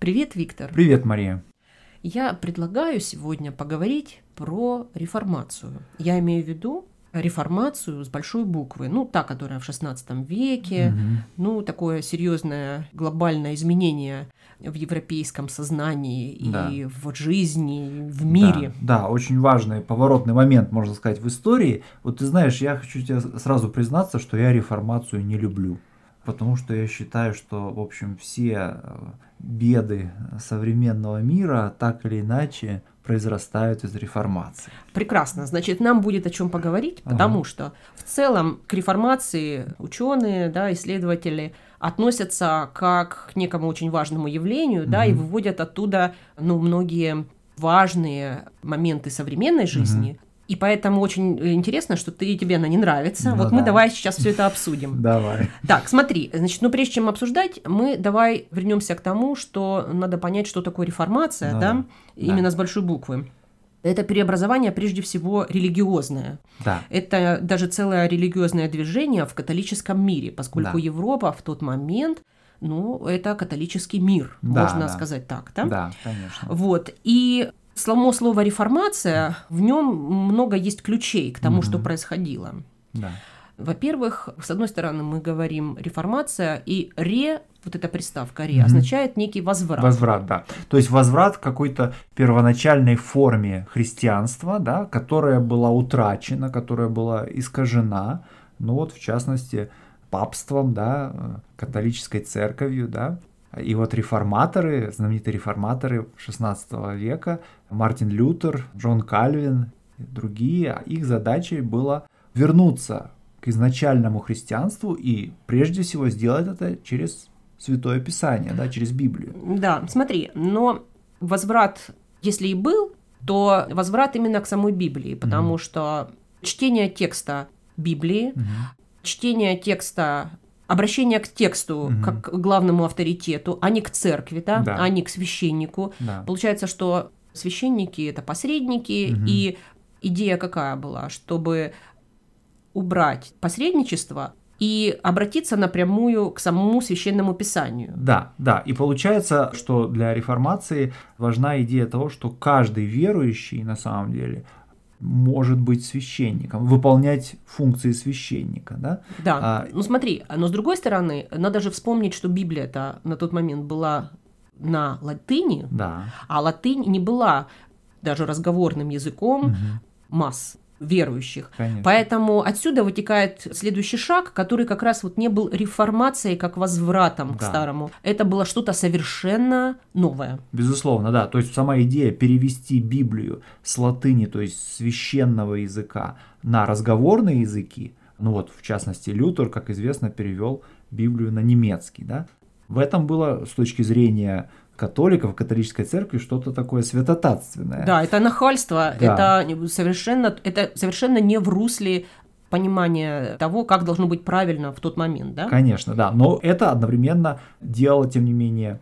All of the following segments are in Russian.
Привет, Виктор. Привет, Мария. Я предлагаю сегодня поговорить про реформацию. Я имею в виду реформацию с большой буквы, ну, та, которая в XVI веке, угу. ну, такое серьезное глобальное изменение в европейском сознании да. и в жизни, в мире. Да, да, очень важный поворотный момент, можно сказать, в истории. Вот ты знаешь, я хочу тебе сразу признаться, что я реформацию не люблю. Потому что я считаю, что, в общем, все э, беды современного мира так или иначе произрастают из реформации. Прекрасно. Значит, нам будет о чем поговорить, потому ага. что в целом к реформации ученые, да, исследователи относятся как к некому очень важному явлению, угу. да, и выводят оттуда, ну, многие важные моменты современной жизни. Угу. И поэтому очень интересно, что ты тебе она не нравится. Ну, вот да. мы давай сейчас все это обсудим. Давай. Так, смотри, значит, ну прежде чем обсуждать, мы давай вернемся к тому, что надо понять, что такое реформация, ну, да, именно да. с большой буквы. Это преобразование прежде всего религиозное. Да. Это даже целое религиозное движение в католическом мире, поскольку да. Европа в тот момент ну, это католический мир, да, можно да. сказать так, да? Да, конечно. Вот. И само слово реформация, в нем много есть ключей к тому, угу. что происходило. Да. Во-первых, с одной стороны, мы говорим реформация, и ре, вот эта приставка ре, угу. означает некий возврат. Возврат, да. То есть возврат к какой-то первоначальной форме христианства, да, которая была утрачена, которая была искажена, ну вот в частности папством, да, католической церковью, да, и вот реформаторы, знаменитые реформаторы XVI века, Мартин Лютер, Джон Кальвин другие, их задачей было вернуться к изначальному христианству и прежде всего сделать это через Святое Писание, да, через Библию. Да, смотри, но возврат, если и был, то возврат именно к самой Библии, потому mm что чтение текста Библии, mm чтение текста обращение к тексту угу. как к главному авторитету, а не к церкви, да, да. а не к священнику. Да. Получается, что священники это посредники, угу. и идея какая была, чтобы убрать посредничество и обратиться напрямую к самому священному писанию. Да, да. И получается, что для реформации важна идея того, что каждый верующий на самом деле может быть священником, выполнять функции священника, да? Да. А, ну смотри, но с другой стороны, надо же вспомнить, что Библия-то на тот момент была на латыни, да. а латынь не была даже разговорным языком угу. масс верующих. Конечно. Поэтому отсюда вытекает следующий шаг, который как раз вот не был реформацией, как возвратом да. к старому. Это было что-то совершенно новое. Безусловно, да. То есть сама идея перевести Библию с латыни, то есть священного языка, на разговорные языки, ну вот в частности Лютер, как известно, перевел Библию на немецкий, да. В этом было с точки зрения католиков, католической церкви что-то такое святотатственное. Да, это нахальство, да. это совершенно, это совершенно не в русле понимания того, как должно быть правильно в тот момент, да? Конечно, да, но это одновременно делало, тем не менее,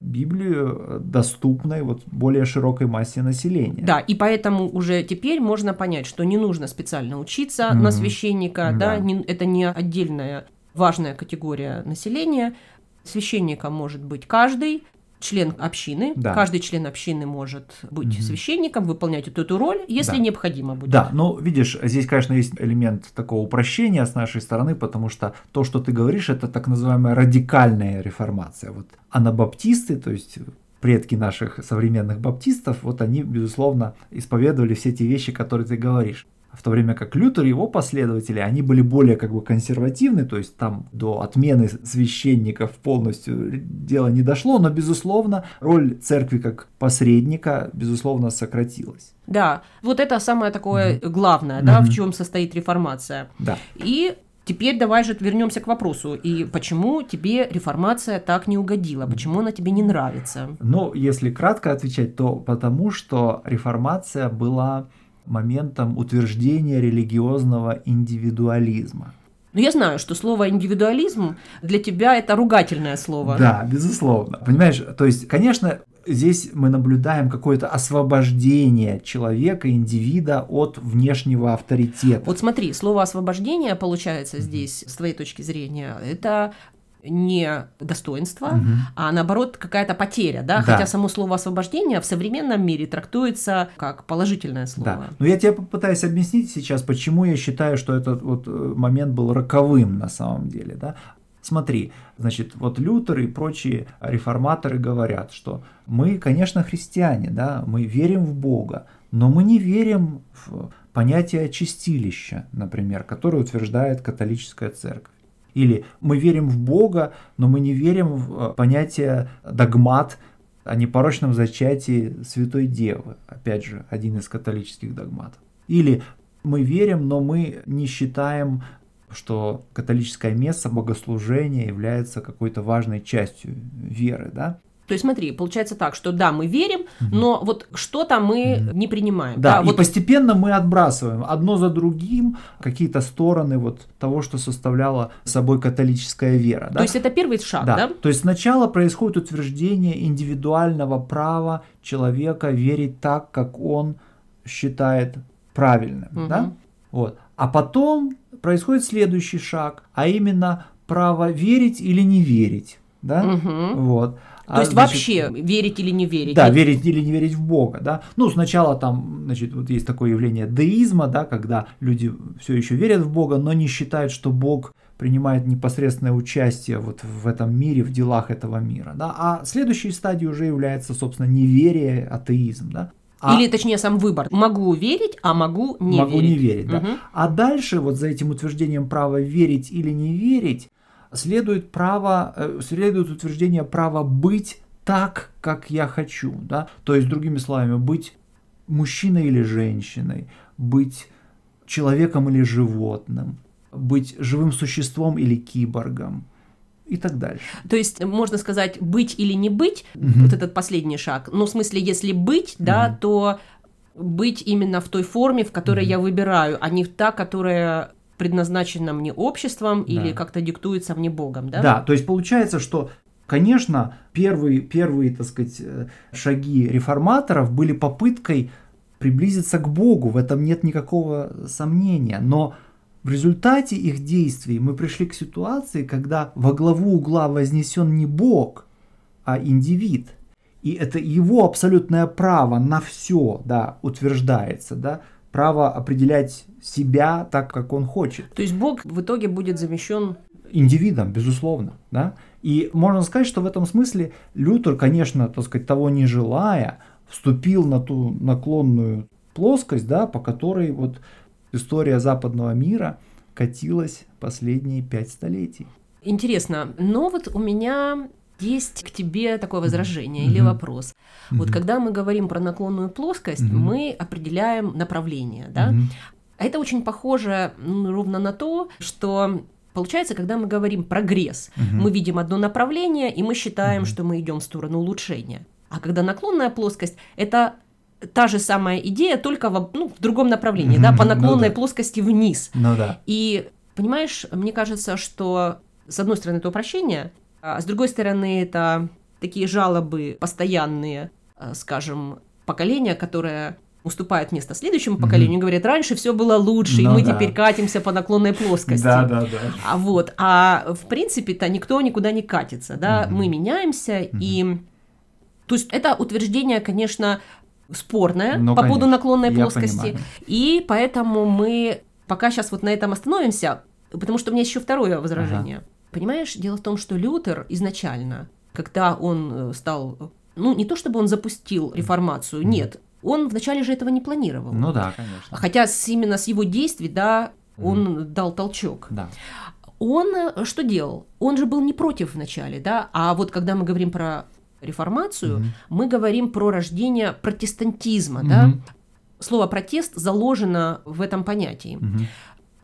Библию доступной вот более широкой массе населения. Да, и поэтому уже теперь можно понять, что не нужно специально учиться mm-hmm. на священника, да, да не, это не отдельная важная категория населения. Священником может быть каждый, член общины. Да. Каждый член общины может быть угу. священником, выполнять эту, эту роль, если да. необходимо будет. Да, ну видишь, здесь, конечно, есть элемент такого упрощения с нашей стороны, потому что то, что ты говоришь, это так называемая радикальная реформация. Вот анабаптисты, то есть предки наших современных баптистов, вот они, безусловно, исповедовали все те вещи, которые ты говоришь в то время как Лютер и его последователи, они были более как бы консервативны, то есть там до отмены священников полностью дело не дошло, но, безусловно, роль церкви как посредника, безусловно, сократилась. Да, вот это самое такое mm-hmm. главное, да, mm-hmm. в чем состоит реформация. Да. И Теперь давай же вернемся к вопросу. И почему тебе реформация так не угодила? Почему она тебе не нравится? Ну, если кратко отвечать, то потому что реформация была моментом утверждения религиозного индивидуализма. Но я знаю, что слово индивидуализм для тебя это ругательное слово. Да, безусловно. Понимаешь, то есть, конечно, здесь мы наблюдаем какое-то освобождение человека, индивида от внешнего авторитета. Вот смотри, слово освобождение получается здесь, с твоей точки зрения, это не достоинство, угу. а наоборот какая-то потеря, да? да? Хотя само слово освобождение в современном мире трактуется как положительное слово. Да. Но я тебе попытаюсь объяснить сейчас, почему я считаю, что этот вот э, момент был роковым на самом деле, да? Смотри, значит, вот Лютер и прочие реформаторы говорят, что мы, конечно, христиане, да, мы верим в Бога, но мы не верим в понятие чистилища, например, которое утверждает католическая церковь. Или мы верим в Бога, но мы не верим в э, понятие догмат о непорочном зачатии Святой Девы. Опять же, один из католических догматов. Или мы верим, но мы не считаем что католическое место богослужения является какой-то важной частью веры, да? То есть смотри, получается так, что да, мы верим, угу. но вот что-то мы угу. не принимаем. Да, да и вот... постепенно мы отбрасываем одно за другим какие-то стороны вот того, что составляла собой католическая вера. Да? То есть это первый шаг, да? да? То есть сначала происходит утверждение индивидуального права человека верить так, как он считает правильным, угу. да? Вот. А потом происходит следующий шаг, а именно право верить или не верить, да? Угу. Вот. То а, есть значит, вообще верить или не верить? Да, верить или не верить в Бога, да. Ну, сначала там, значит, вот есть такое явление деизма, да, когда люди все еще верят в Бога, но не считают, что Бог принимает непосредственное участие вот в этом мире, в делах этого мира, да. А следующей стадией уже является, собственно, неверие, атеизм, да. А, Или, точнее, сам выбор. Могу верить, а могу не могу верить. Могу не верить, да. Угу. А дальше вот за этим утверждением права верить или не верить следует право, э, следует утверждение права быть так, как я хочу, да, то есть, другими словами, быть мужчиной или женщиной, быть человеком или животным, быть живым существом или киборгом и так дальше. То есть можно сказать быть или не быть, угу. вот этот последний шаг. Ну, в смысле, если быть, угу. да, то быть именно в той форме, в которой угу. я выбираю, а не в та, которая предназначена мне обществом да. или как-то диктуется мне Богом, да? Да, то есть получается, что Конечно, первые, первые, так сказать, э, шаги реформаторов были попыткой приблизиться к Богу, в этом нет никакого сомнения, но в результате их действий мы пришли к ситуации, когда во главу угла вознесен не Бог, а индивид. И это его абсолютное право на все да, утверждается, да, право определять себя так, как он хочет. То есть Бог в итоге будет замещен индивидом, безусловно, да. И можно сказать, что в этом смысле Лютер, конечно, так сказать, того не желая, вступил на ту наклонную плоскость, да, по которой вот история западного мира катилась последние пять столетий. Интересно, но вот у меня есть к тебе такое возражение mm-hmm. или вопрос. Mm-hmm. Вот когда мы говорим про наклонную плоскость, mm-hmm. мы определяем направление, да? Mm-hmm. Это очень похоже ну, ровно на то, что Получается, когда мы говорим прогресс, угу. мы видим одно направление, и мы считаем, угу. что мы идем в сторону улучшения. А когда наклонная плоскость, это та же самая идея, только в, ну, в другом направлении, да, по наклонной ну, да. плоскости вниз. Ну да. И понимаешь, мне кажется, что с одной стороны это упрощение, а с другой стороны это такие жалобы постоянные, а, скажем, поколения, которое уступают место следующему поколению, mm-hmm. говорят, раньше все было лучше, ну, и мы да. теперь катимся по наклонной плоскости. Да, да, да. А вот, а в принципе-то никто никуда не катится, да, mm-hmm. мы меняемся, mm-hmm. и то есть это утверждение, конечно, спорное ну, по конечно. поводу наклонной Я плоскости, понимаю. и поэтому мы пока сейчас вот на этом остановимся, потому что у меня еще второе возражение. Ага. Понимаешь, дело в том, что Лютер изначально, когда он э, стал ну, не то чтобы он запустил реформацию, mm-hmm. нет, он вначале же этого не планировал. Ну да, конечно. Хотя с, именно с его действий, да, он mm. дал толчок. Да. Он э, что делал? Он же был не против вначале, да, а вот когда мы говорим про реформацию, mm-hmm. мы говорим про рождение протестантизма, mm-hmm. да. Слово протест заложено в этом понятии. Mm-hmm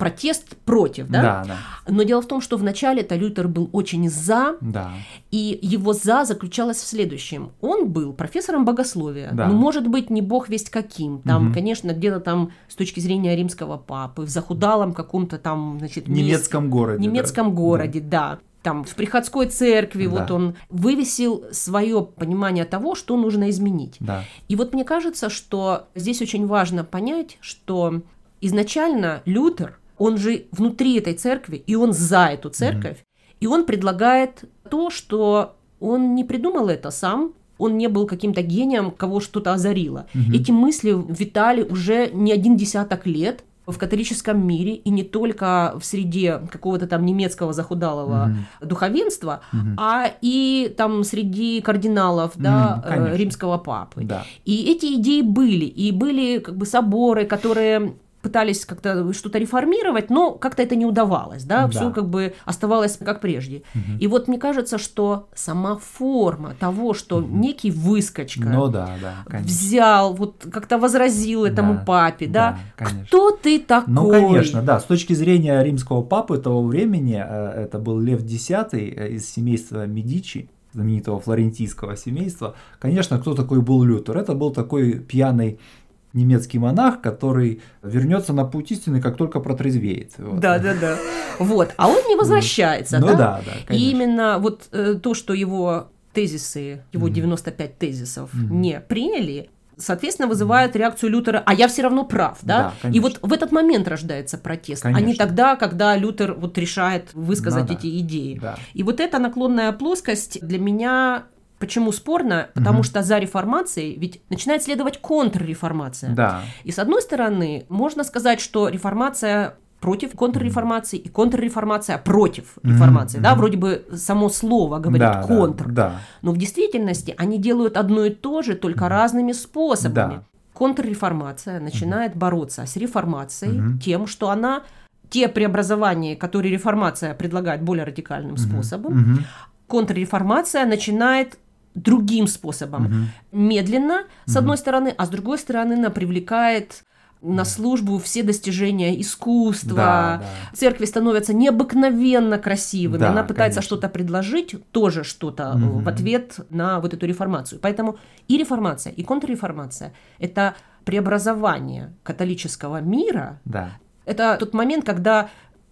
протест против, да? Да, да. Но дело в том, что вначале-то Лютер был очень за, да. и его за заключалось в следующем. Он был профессором богословия, да. ну, может быть, не бог весть каким, там, угу. конечно, где-то там с точки зрения римского папы, в захудалом каком-то там, значит... Немецком мест... городе. Немецком да. городе, да. Там в приходской церкви да. вот он вывесил свое понимание того, что нужно изменить. Да. И вот мне кажется, что здесь очень важно понять, что изначально Лютер он же внутри этой церкви, и он за эту церковь. Mm-hmm. И он предлагает то, что он не придумал это сам, он не был каким-то гением, кого что-то озарило. Угу. Эти мысли витали уже не один десяток лет в католическом мире и не только в среде какого-то там немецкого захудалого угу. духовенства, угу. а и там среди кардиналов да, угу, римского папы. Да. И эти идеи были, и были как бы соборы, которые пытались как-то что-то реформировать, но как-то это не удавалось, да, да. все как бы оставалось как прежде. Угу. И вот мне кажется, что сама форма того, что угу. некий выскочка ну, да, да, взял, вот как-то возразил этому да, папе, да, да кто ты такой? Ну, конечно, да, с точки зрения римского папы того времени, э, это был Лев X э, из семейства Медичи, знаменитого флорентийского семейства. Конечно, кто такой был Лютер? Это был такой пьяный немецкий монах, который вернется на путь истины, как только протрезвеет. Вот. Да, да, да. Вот. А он не возвращается. Ну да, да, да конечно. И именно вот э, то, что его тезисы, его mm 95 тезисов не приняли, соответственно, вызывает реакцию Лютера, а я все равно прав, да? да и вот в этот момент рождается протест, конечно. а не тогда, когда Лютер вот решает высказать ну, эти да. идеи. Да. И вот эта наклонная плоскость для меня Почему спорно? Потому угу. что за реформацией ведь начинает следовать контрреформация. Да. И с одной стороны, можно сказать, что реформация против контрреформации и контрреформация против реформации. Mm-hmm. Да, вроде бы само слово говорит да, контр. Да, да. Но в действительности они делают одно и то же, только mm-hmm. разными способами. Да. Контрреформация начинает mm-hmm. бороться с реформацией mm-hmm. тем, что она те преобразования, которые реформация предлагает более радикальным mm-hmm. способом, mm-hmm. контрреформация начинает другим способом. Угу. Медленно, с одной стороны, а с другой стороны, она привлекает на службу все достижения искусства. Да, да. Церкви становятся необыкновенно красивыми. Да, Она пытается что-то предложить, тоже что-то угу. в ответ на вот эту реформацию. Поэтому и реформация, и контрреформация – это преобразование католического мира. Да. Это тот момент, когда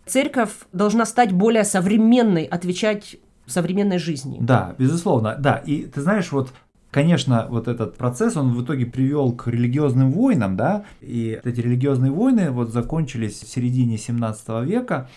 церковь должна стать более современной, отвечать современной жизни. Да, безусловно, да. И ты знаешь, вот Конечно, вот этот процесс, он в итоге привел к религиозным войнам, да, и эти религиозные войны вот закончились в середине 17 века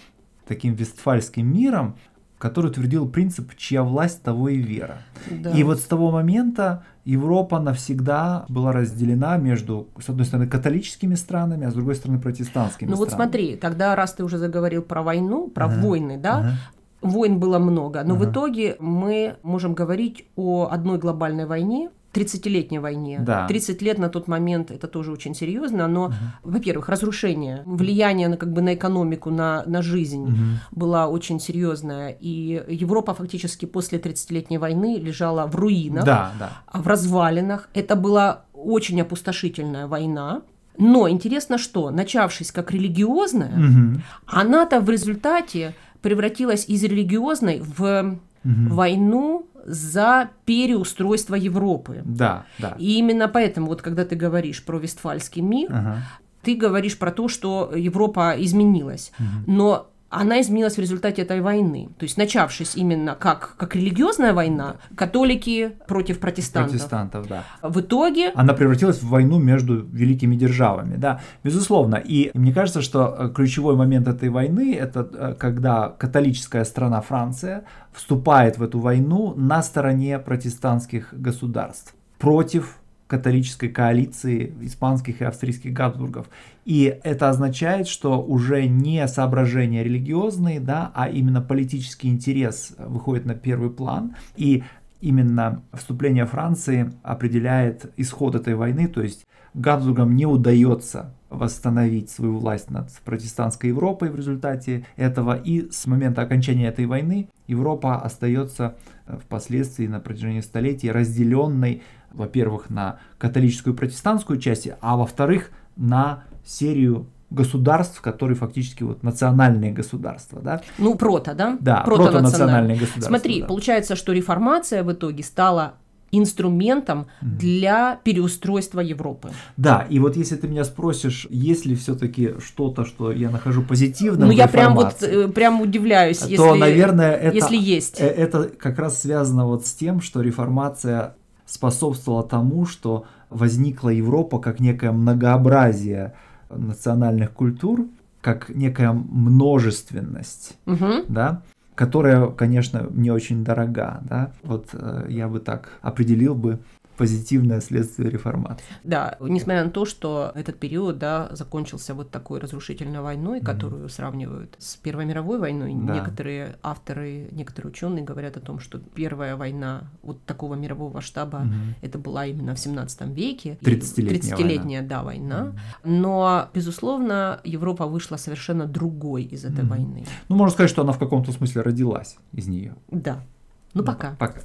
таким вестфальским миром, который утвердил принцип «чья власть, того и вера». Да. И вот с того момента Европа навсегда была разделена между, с одной стороны, католическими странами, а с другой стороны, протестантскими ну, странами. Ну вот смотри, тогда раз ты уже заговорил про войну, про ага. войны, да, ага. Войн было много, но ага. в итоге мы можем говорить о одной глобальной войне, 30-летней войне. Да. 30 лет на тот момент это тоже очень серьезно, но, угу. во-первых, разрушение, влияние на, как бы, на экономику, на, на жизнь угу. была очень серьезное. И Европа фактически после 30-летней войны лежала в руинах, да, да. в развалинах. Это была очень опустошительная война. Но интересно, что, начавшись как религиозная, угу. она-то в результате превратилась из религиозной в угу. войну за переустройство Европы. Да, да. И именно поэтому, вот когда ты говоришь про Вестфальский мир, ага. ты говоришь про то, что Европа изменилась. Угу. Но она изменилась в результате этой войны. То есть, начавшись именно как, как религиозная война, католики против протестантов. Протестантов, да. В итоге... Она превратилась в войну между великими державами, да, безусловно. И мне кажется, что э, ключевой момент этой войны, это э, когда католическая страна Франция вступает в эту войну на стороне протестантских государств против католической коалиции испанских и австрийских Габсбургов. И это означает, что уже не соображения религиозные, да, а именно политический интерес выходит на первый план. И именно вступление Франции определяет исход этой войны, то есть Габсбургам не удается восстановить свою власть над протестантской Европой в результате этого. И с момента окончания этой войны Европа остается впоследствии на протяжении столетий разделенной во-первых, на католическую и протестантскую часть, а во-вторых, на серию государств, которые фактически вот национальные государства, да? Ну, прото, да? Да, прото-национальные государства. Смотри, да. получается, что реформация в итоге стала инструментом mm для переустройства Европы. Да, и вот если ты меня спросишь, есть ли все-таки что-то, что я нахожу позитивным, ну я прям вот э, прям удивляюсь, то, если, наверное, это, если есть. Э, это как раз связано вот с тем, что реформация способствовало тому, что возникла Европа как некое многообразие национальных культур, как некая множественность, угу. да, которая, конечно, мне очень дорога, да, вот э, я бы так определил бы позитивное следствие реформации. Да, несмотря на то, что этот период да, закончился вот такой разрушительной войной, mm-hmm. которую сравнивают с Первой мировой войной. Да. Некоторые авторы, некоторые ученые говорят о том, что первая война вот такого мирового масштаба mm-hmm. это была именно в 17 веке. 30-летняя, 30-летняя война. Да, война. Mm-hmm. Но, безусловно, Европа вышла совершенно другой из этой mm-hmm. войны. Ну, можно сказать, что она в каком-то смысле родилась из нее. Да. Ну, пока. Пока.